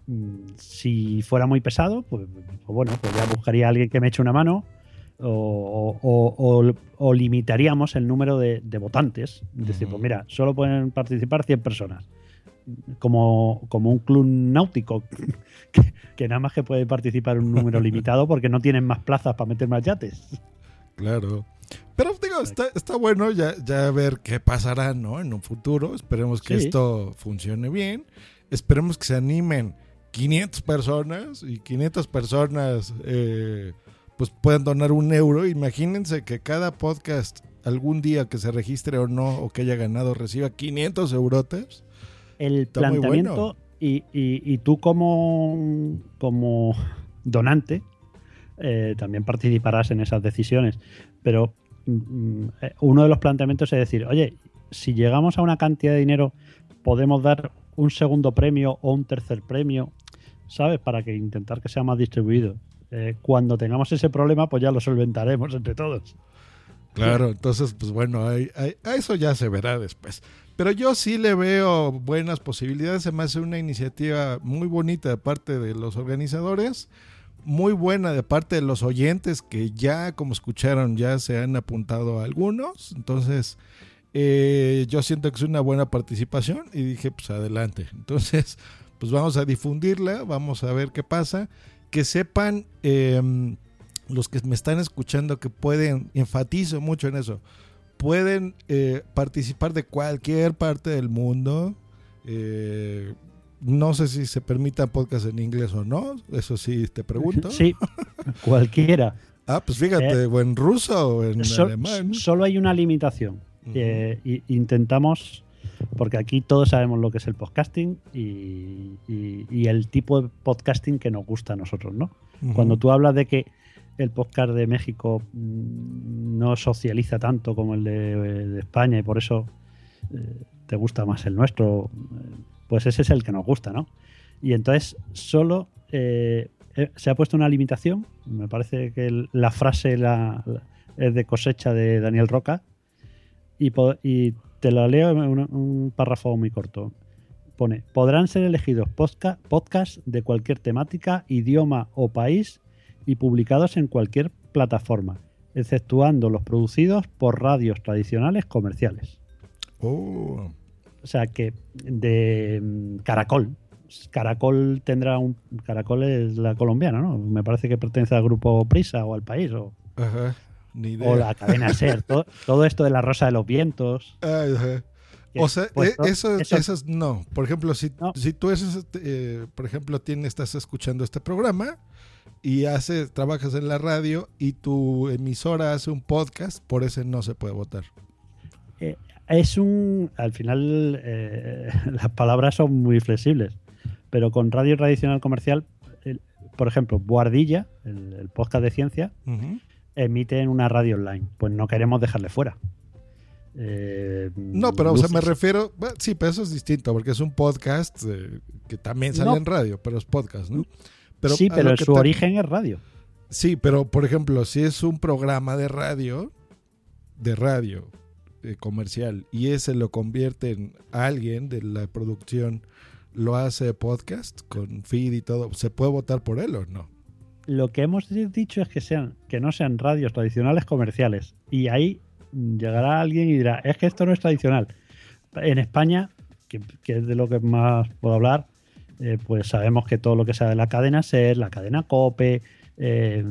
si fuera muy pesado, pues, pues bueno, pues ya buscaría a alguien que me eche una mano o, o- o- o limitaríamos el número de, de votantes. Es decir, pues mira, solo pueden participar 100 personas. Como, como un club náutico, que, que nada más que puede participar un número limitado porque no tienen más plazas para meter más yates. Claro. Pero digo, está, está bueno ya, ya ver qué pasará, ¿no? En un futuro. Esperemos que Sí. esto funcione bien. Esperemos que se animen 500 personas y 500 personas eh, pues puedan donar un euro. Imagínense que cada podcast algún día que se registre o no o que haya ganado reciba 500 eurotes. El Está planteamiento bueno. y, y- y tú como, como donante eh, también participarás en esas decisiones. Pero mm, uno de los planteamientos es decir, oye, si llegamos a una cantidad de dinero, podemos dar un segundo premio o un tercer premio, ¿sabes? Para que intentar que sea más distribuido. Eh, cuando tengamos ese problema, pues ya lo solventaremos entre todos. Claro, entonces, pues bueno, ahí- a eso ya se verá después. Pero yo sí le veo buenas posibilidades. Se me hace una iniciativa muy bonita de parte de los organizadores, muy buena de parte de los oyentes que ya, como escucharon, ya se han apuntado algunos. Entonces, eh, yo siento que es una buena participación y dije, pues adelante. Entonces, pues vamos a difundirla, vamos a ver qué pasa. Que sepan em, los que me están escuchando que pueden, enfatizo mucho en eso, pueden eh, participar de cualquier parte del mundo. Eh, no sé si se permitan podcasts en inglés o no, eso sí te pregunto. Sí, cualquiera. Ah, pues fíjate, o en ruso o en Sol- alemán. solo hay una limitación. Eh, y- intentamos, porque aquí todos sabemos lo que es el podcasting y, y- y el tipo de podcasting que nos gusta a nosotros, ¿no? Cuando tú hablas de que el podcast de México mm, no socializa tanto como el de, de España y por eso eh, te gusta más el nuestro, eh, pues ese es el que nos gusta, ¿no? Y entonces solo eh, eh, se ha puesto una limitación, me parece que la frase la- la- es de cosecha de Daniel Roca, y, te lo leo en un, párrafo muy corto. Pone, podrán ser elegidos podca- podcasts de cualquier temática, idioma o país y publicados en cualquier plataforma, exceptuando los producidos por radios tradicionales comerciales. Oh, O sea que de mm, Caracol. Caracol tendrá un. Caracol es la colombiana, ¿no? Me parece que pertenece al grupo Prisa o al país o, ajá, ni idea. o la cadena Ser. todo, todo esto de la Rosa de los Vientos. Ajá. que, O sea, pues, to- eso, eso- eso es- no. Por ejemplo, si, No. si tú eres, eh, por ejemplo, tienes, estás escuchando este programa y hace, trabajas en la radio y tu emisora hace un podcast, por ese no se puede votar. es un. Al final, eh, las palabras son muy flexibles. Pero con radio tradicional comercial, el- por ejemplo, Boardilla, el, el podcast de ciencia, Ujú. emite en una radio online. Pues no queremos dejarle fuera. Eh, No, pero o sea, me refiero, bueno, sí, pero eso es distinto, porque es un podcast eh, que también sale No. en radio, pero es podcast, ¿no? Sí, pero su te- origen es radio. Sí, pero por ejemplo, si es un programa de radio, de radio eh, comercial, y ese lo convierte en alguien de la producción, lo hace podcast con feed y todo, ¿se puede votar por él o no? Lo que hemos dicho es que sean, que no sean radios tradicionales comerciales. Y ahí llegará alguien y dirá, es que esto no es tradicional. En España, que, que es de lo que más puedo hablar, eh, pues sabemos que todo lo que sea de la cadena SER, la cadena COPE, eh,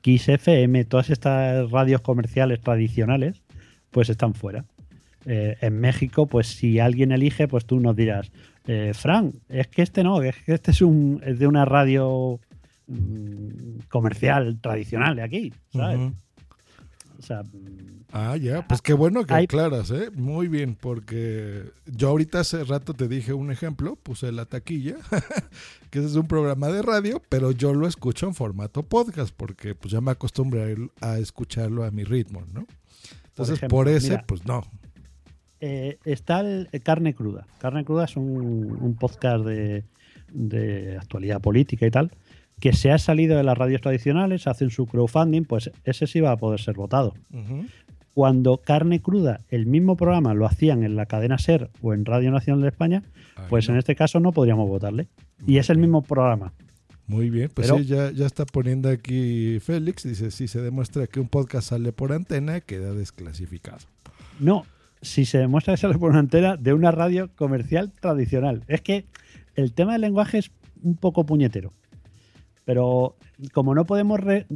Kiss FM, todas estas radios comerciales tradicionales, pues están fuera. Eh, en México, pues si alguien elige, pues tú nos dirás, eh, Fran, es que este no, es que este es, un, es de una radio mm, comercial tradicional de aquí, ¿sabes? O sea, Ah, ya, pues qué bueno que Hay- aclaras, ¿eh? Muy bien, porque yo ahorita hace rato te dije un ejemplo, puse la taquilla, que ese es un programa de radio, pero yo lo escucho en formato podcast, porque pues ya me acostumbré a, escucharlo a mi ritmo, ¿no? Entonces, ejemplo, por ese, mira. pues no. eh, está el eh, Carne Cruda. Carne Cruda es un, un podcast de, de actualidad política y tal, que se ha salido de las radios tradicionales, hacen su crowdfunding, pues ese sí va a poder ser votado. Cuando Carne Cruda, el mismo programa, lo hacían en la cadena SER o en Radio Nacional de España, Ahí pues no. en este caso no podríamos votarle. Y es el mismo programa. Muy bien, pues Pero- sí, ya, ya está poniendo aquí Félix, dice, si se demuestra que un podcast sale por antena, queda desclasificado. No, si se demuestra que sale por una antena de una radio comercial tradicional. Es que el tema del lenguaje es un poco puñetero. Pero como no podemos... re-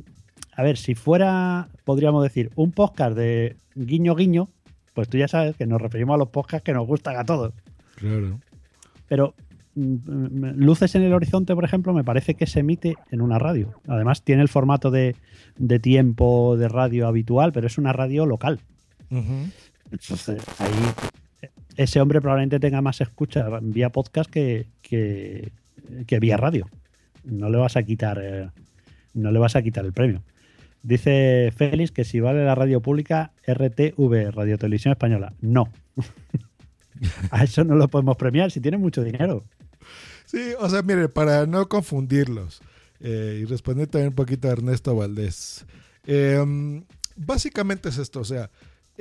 A ver, si fuera, podríamos decir, un podcast de guiño guiño, pues tú ya sabes que nos referimos a los podcasts que nos gustan a todos. Claro. Pero mm, mm, Luces en el Horizonte, por ejemplo, me parece que se emite en una radio. Además, tiene el formato de, de tiempo de radio habitual, pero es una radio local. Entonces, ahí ese hombre probablemente tenga más escucha vía podcast que, que, que vía radio. No le vas a quitar eh, no le vas a quitar el premio. Dice Félix que si vale la radio pública RTV, Radio Televisión Española. No. a eso no lo podemos premiar si tiene mucho dinero. Sí, o sea, mire, para no confundirlos eh, y responder también un poquito a Ernesto Valdés. eh, básicamente es esto, o sea,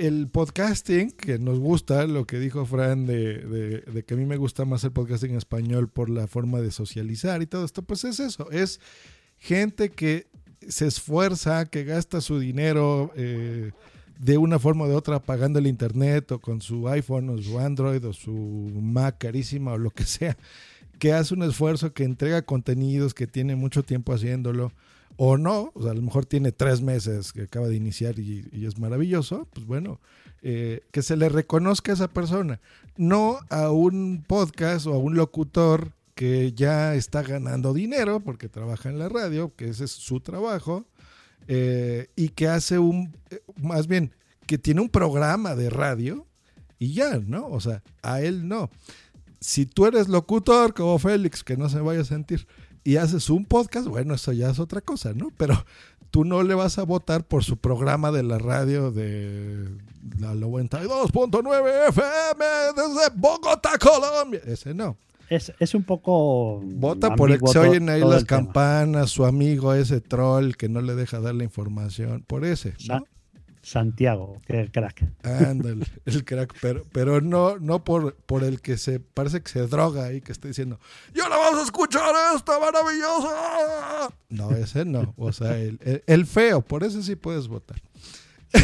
el podcasting que nos gusta, lo que dijo Fran de, de- de que a mí me gusta más el podcasting español por la forma de socializar y todo esto, pues es eso, es gente que se esfuerza, que gasta su dinero eh, de una forma o de otra pagando el internet o con su iPhone o su Android o su Mac carísima o lo que sea que hace un esfuerzo, que entrega contenidos, que tiene mucho tiempo haciéndolo, o no, o sea, a lo mejor tiene tres meses que acaba de iniciar y, es maravilloso, pues bueno, eh, que se le reconozca a esa persona, no a un podcast o a un locutor que ya está ganando dinero porque trabaja en la radio, que ese es su trabajo, eh, y que hace un, eh, más bien, que tiene un programa de radio y ya, ¿no? O sea, a él no si tú eres locutor como Félix, que no se vaya a sentir, y haces un podcast, bueno, eso ya es otra cosa, ¿no? Pero tú no le vas a votar por su programa de la radio de la 92.9 FM desde Bogotá, Colombia. Ese no. Es, es un poco. Vota por el que se oyen ahí las tema. campanas, su amigo ese troll que no le deja dar la información. Por ese. Santiago, que crack. Ándale, el crack, pero, pero no, no por, por el que se parece que se droga ahí, que está diciendo, ¡Y ahora vamos a escuchar esta maravillosa! No, ese no. O sea, el, el- el feo, por ese sí puedes votar.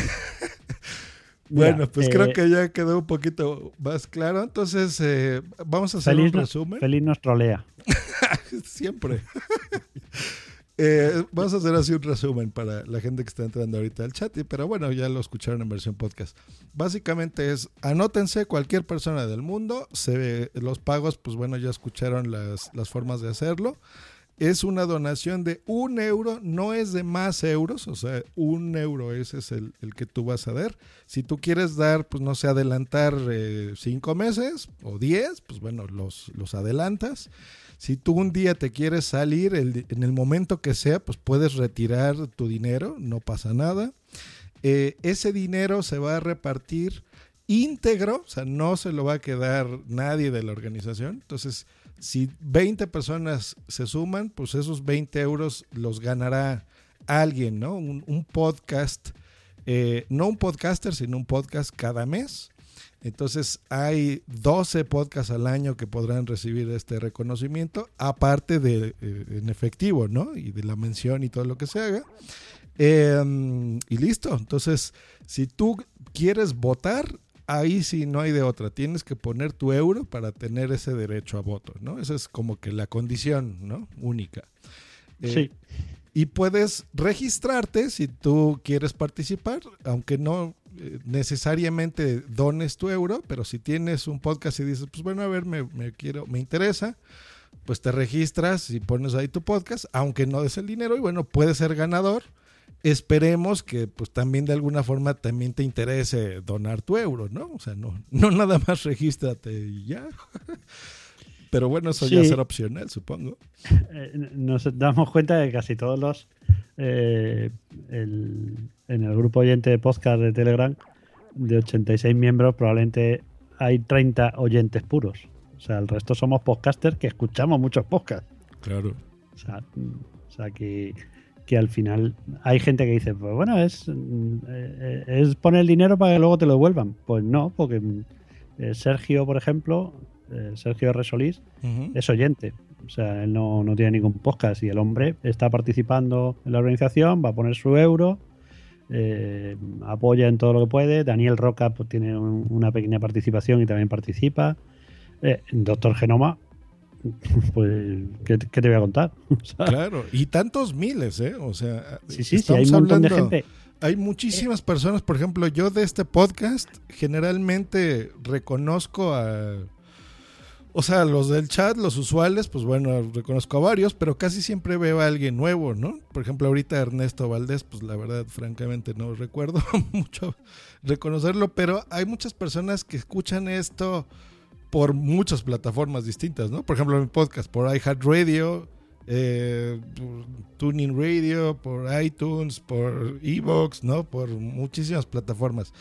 Mira, bueno, pues eh, creo que ya quedó un poquito más claro. Entonces, eh, vamos a hacer Feliz, un resumen. Feliz nos trolea. Siempre. Eh, vamos a hacer así un resumen para la gente que está entrando ahorita al chat, pero bueno, ya lo escucharon en versión podcast. Básicamente es, anótense cualquier persona del mundo, se, los pagos, pues bueno, ya escucharon las, las formas de hacerlo. Es una donación de un euro, no es de más euros, o sea, un euro ese es el, el que tú vas a dar. Si tú quieres dar, pues no sé, adelantar eh, cinco meses o diez, pues bueno, los, los adelantas. Si tú un día te quieres salir, en el momento que sea, pues puedes retirar tu dinero, no pasa nada. Eh, ese dinero se va a repartir íntegro, o sea, no se lo va a quedar nadie de la organización. Entonces, si 20 personas se suman, pues esos 20 euros los ganará alguien, ¿no? Un, un podcast, eh, no un podcaster, sino un podcast cada mes. Entonces hay 12 podcasts al año que podrán recibir este reconocimiento, aparte de eh, en efectivo, ¿no? Y de la mención y todo lo que se haga. Eh, y listo. Entonces, si tú quieres votar, ahí sí no hay de otra. Tienes que poner tu euro para tener ese derecho a voto, ¿no? Esa es como que la condición, ¿no? Única. Eh, sí. y puedes registrarte si tú quieres participar, aunque no necesariamente dones tu euro, pero si tienes un podcast y dices, pues bueno, a ver, me, me quiero, me interesa, pues te registras y pones ahí tu podcast, aunque no des el dinero, y bueno, puedes ser ganador. Esperemos que pues también de alguna forma también te interese donar tu euro, ¿no? O sea, no, no nada más regístrate y ya. Pero bueno, eso ya será opcional, supongo. Eh, nos damos cuenta de que casi todos los eh, el- en el grupo oyente de podcast de Telegram de 86 miembros probablemente hay 30 oyentes puros. O sea, el resto somos podcasters que escuchamos muchos podcasts. Claro. O sea, mm, sea que, que al final hay gente que dice, pues bueno, es, eh, es poner el dinero para que luego te lo devuelvan. Pues no, porque eh, Sergio, por ejemplo, eh, Sergio Resolís, Ujú. es oyente. O sea, él no, no tiene ningún podcast y el hombre está participando en la organización, va a poner su euro, eh, apoya en todo lo que puede. Daniel Roca pues, tiene un- una pequeña participación y también participa. Eh, Doctor Genoma, pues, ¿qué, qué te voy a contar? O sea, Claro, y tantos miles, ¿eh? O sea, sí, sí, sí, hay un montón de hablando- gente. Hay muchísimas personas, por ejemplo, yo de este podcast generalmente reconozco a... O sea, los del chat, los usuales, pues bueno, reconozco a varios, pero casi siempre veo a alguien nuevo, ¿no? Por ejemplo, ahorita Ernesto Valdés, pues la verdad, francamente, no recuerdo mucho reconocerlo, pero hay muchas personas que escuchan esto por muchas plataformas distintas, ¿no? Por ejemplo, mi podcast, por iHeartRadio, eh, por Tuning Radio, por iTunes, por Evox, ¿no? Por muchísimas plataformas.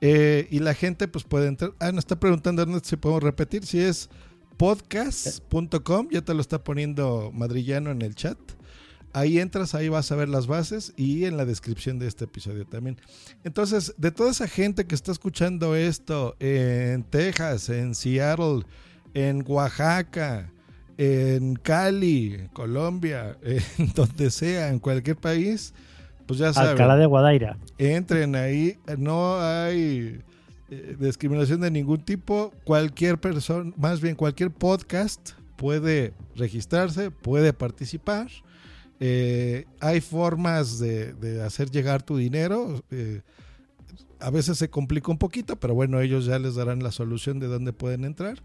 Eh, y la gente pues puede entrar. Ah, nos está preguntando Ernesto si podemos repetir. Si es podcast.com, ya te lo está poniendo Madrillano en el chat. Ahí entras, ahí vas a ver las bases y en la descripción de este episodio también. Entonces, de toda esa gente que está escuchando esto en Texas, en Seattle, en Oaxaca, en Cali, Colombia, en donde sea, en cualquier país, pues ya saben. Alcalá de Guadaira. Entren ahí, no hay eh, discriminación de ningún tipo. Cualquier persona, más bien cualquier podcast puede registrarse, puede participar. Eh, hay formas de, hacer llegar tu dinero. eh, a veces se complica un poquito, pero bueno, ellos ya les darán la solución de dónde pueden entrar,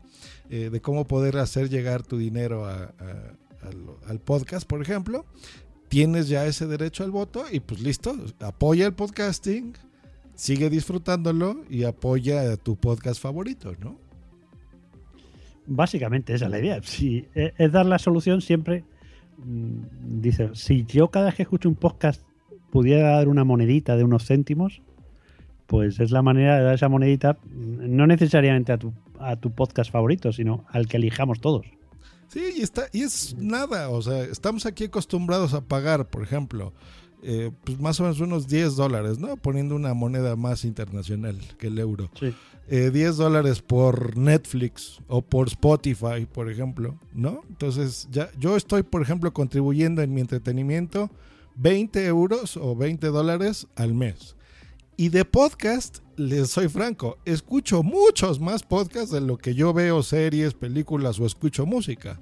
de cómo poder hacer llegar tu dinero al, al podcast, por ejemplo tienes ya ese derecho al voto y pues listo, apoya el podcasting, sigue disfrutándolo y apoya a tu podcast favorito, ¿no? Básicamente esa es la idea. Si es, es dar la solución siempre. mm, Dice, si yo cada vez que escucho un podcast pudiera dar una monedita de unos céntimos, pues es la manera de dar esa monedita, mm, no necesariamente a tu, a tu podcast favorito, sino al que elijamos todos. Sí, y, está, y es nada, o sea, estamos aquí acostumbrados a pagar, por ejemplo, eh, pues más o menos unos 10 dólares, ¿no? Poniendo una moneda más internacional que el euro. Sí. Eh, 10 dólares por Netflix o por Spotify, por ejemplo, ¿no? Entonces, ya yo estoy, por ejemplo, contribuyendo en mi entretenimiento 20 euros o 20 dólares al mes. Y de podcast, les soy franco, escucho muchos más podcasts de lo que yo veo series, películas o escucho música.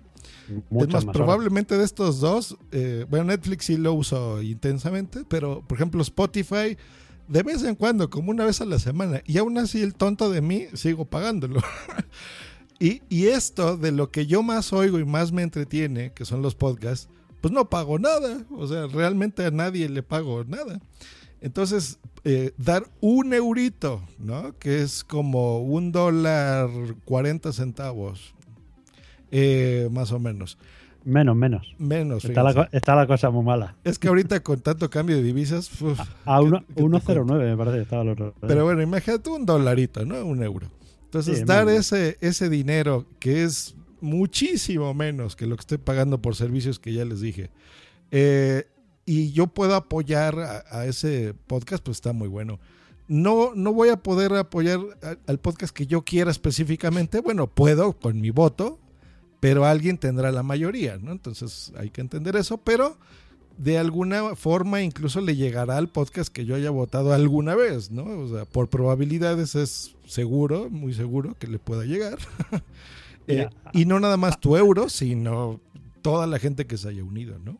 Muchas es más, más horas. probablemente de estos dos, eh, bueno, Netflix sí lo uso intensamente, pero por ejemplo Spotify, de vez en cuando, como una vez a la semana, y aún así el tonto de mí sigo pagándolo. y, y esto de lo que yo más oigo y más me entretiene, que son los podcasts, pues no pago nada, o sea, realmente a nadie le pago nada. Entonces, eh, dar un eurito, ¿no? Que es como un dólar 40 centavos, eh, más o menos. Menos, menos. Menos. Está la, está cosa muy mala. Es que ahorita con tanto cambio de divisas. uf, A uno- ¿qué- qué te 1.09 me parece que estaba el otro. Pero bueno, imagínate un dolarito, ¿no? Un euro. Entonces, Sí, dar ese, ese dinero que es muchísimo menos que lo que estoy pagando por servicios que ya les dije. eh, y yo puedo apoyar a, a ese podcast, pues está muy bueno. No, no voy a poder apoyar a- al podcast que yo quiera específicamente. Bueno, puedo con mi voto, pero alguien tendrá la mayoría, ¿no? Entonces hay que entender eso, pero de alguna forma incluso le llegará al podcast que yo haya votado alguna vez, ¿no? O sea, por probabilidades es seguro, muy seguro que le pueda llegar. Eh, y no nada más tu euro, sino toda la gente que se haya unido, ¿no?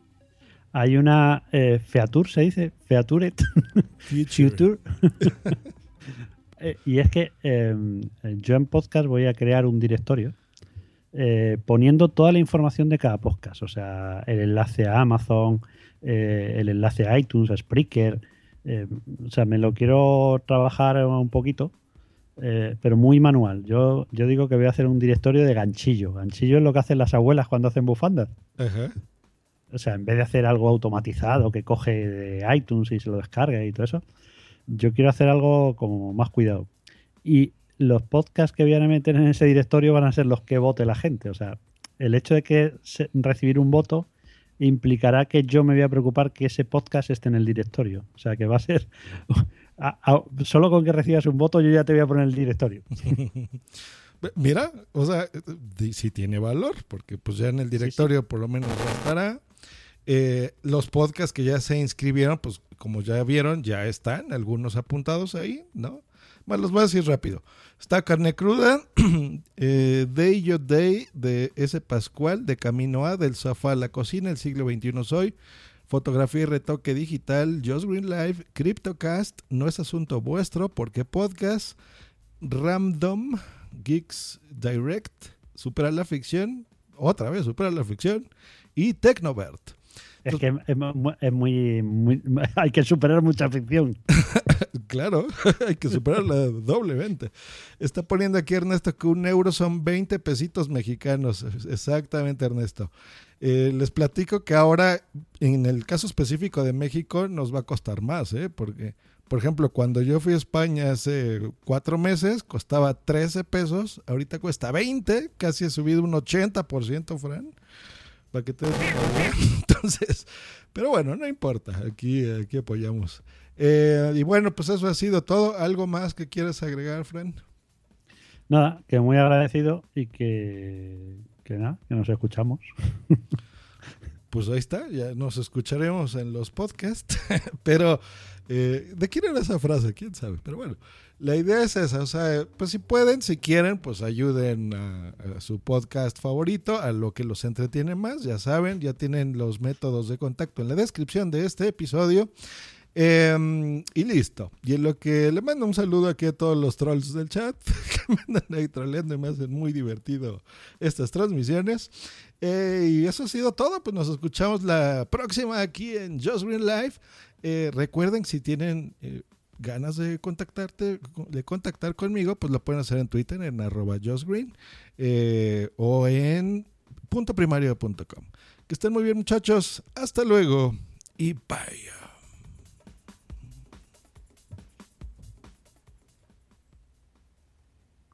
Hay una eh, Featur, se dice, Featuret. Future. Eh, y es que eh, yo en podcast voy a crear un directorio eh, poniendo toda la información de cada podcast. O sea, el enlace a Amazon, eh, el enlace a iTunes, a Spreaker. eh, o sea, me lo quiero trabajar un poquito, pero muy manual. Yo, yo digo que voy a hacer un directorio de ganchillo. Ganchillo es lo que hacen las abuelas cuando hacen bufandas. Ajá. O sea, en vez de hacer algo automatizado que coge de iTunes y se lo descarga y todo eso, yo quiero hacer algo como más cuidado. Y los podcasts que voy a meter en ese directorio van a ser los que vote la gente. O sea, el hecho de que recibir un voto implicará que yo me voy a preocupar que ese podcast esté en el directorio. O sea, que va a ser... a- a- solo con que recibas un voto yo ya te voy a poner el directorio. Mira, o sea, sí tiene valor, porque pues ya en el directorio por lo menos estará. Eh, los podcasts que ya se inscribieron, pues como ya vieron, ya están, algunos apuntados ahí, ¿no? Más los voy a decir rápido. Está Carne Cruda, eh, Day Your Day de S. Pascual, de Camino A, del sofá a la cocina, el siglo XXI soy, fotografía y retoque digital, Just Green Live, CryptoCast, no es asunto vuestro, porque podcast, Random, Geeks Direct, Supera la Ficción, otra vez Supera la Ficción, y Tecnovert. Es que es muy, muy- Hay que superar mucha ficción. Claro, hay que superarla doblemente. Está poniendo aquí Ernesto que un euro son 20 pesitos mexicanos. Exactamente, Ernesto. Eh, les platico que ahora, en el caso específico de México, nos va a costar más, ¿eh? Porque, por ejemplo, cuando yo fui a España hace cuatro meses, costaba 13 pesos. Ahorita cuesta 20, casi ha subido un 80%, Fran. Para que te. Entonces, pero bueno, no importa. Aquí, aquí apoyamos. Eh, y bueno, pues eso ha sido todo. ¿Algo más que quieras agregar, Fran? Nada, que muy agradecido y que, que nada, que nos escuchamos. Pues ahí está, ya nos escucharemos en los podcasts. Pero, eh, ¿de quién era esa frase? ¿Quién sabe? Pero bueno, la idea es esa. O sea, pues si pueden, si quieren, pues ayuden a, a su podcast favorito, a lo que los entretiene más. Ya saben, ya tienen los métodos de contacto en la descripción de este episodio. Eh, y listo. Y en lo que le mando un saludo aquí a todos los trolls del chat que me andan ahí troleando y me hacen muy divertido estas transmisiones. Eh, y eso ha sido todo. Pues nos escuchamos la próxima aquí en Just Green Live. Eh, recuerden, si tienen eh, ganas de contactarte, de contactar conmigo, pues lo pueden hacer en Twitter en arroba justgreen o en puntoprimario.com. Que estén muy bien, muchachos. Hasta luego y bye.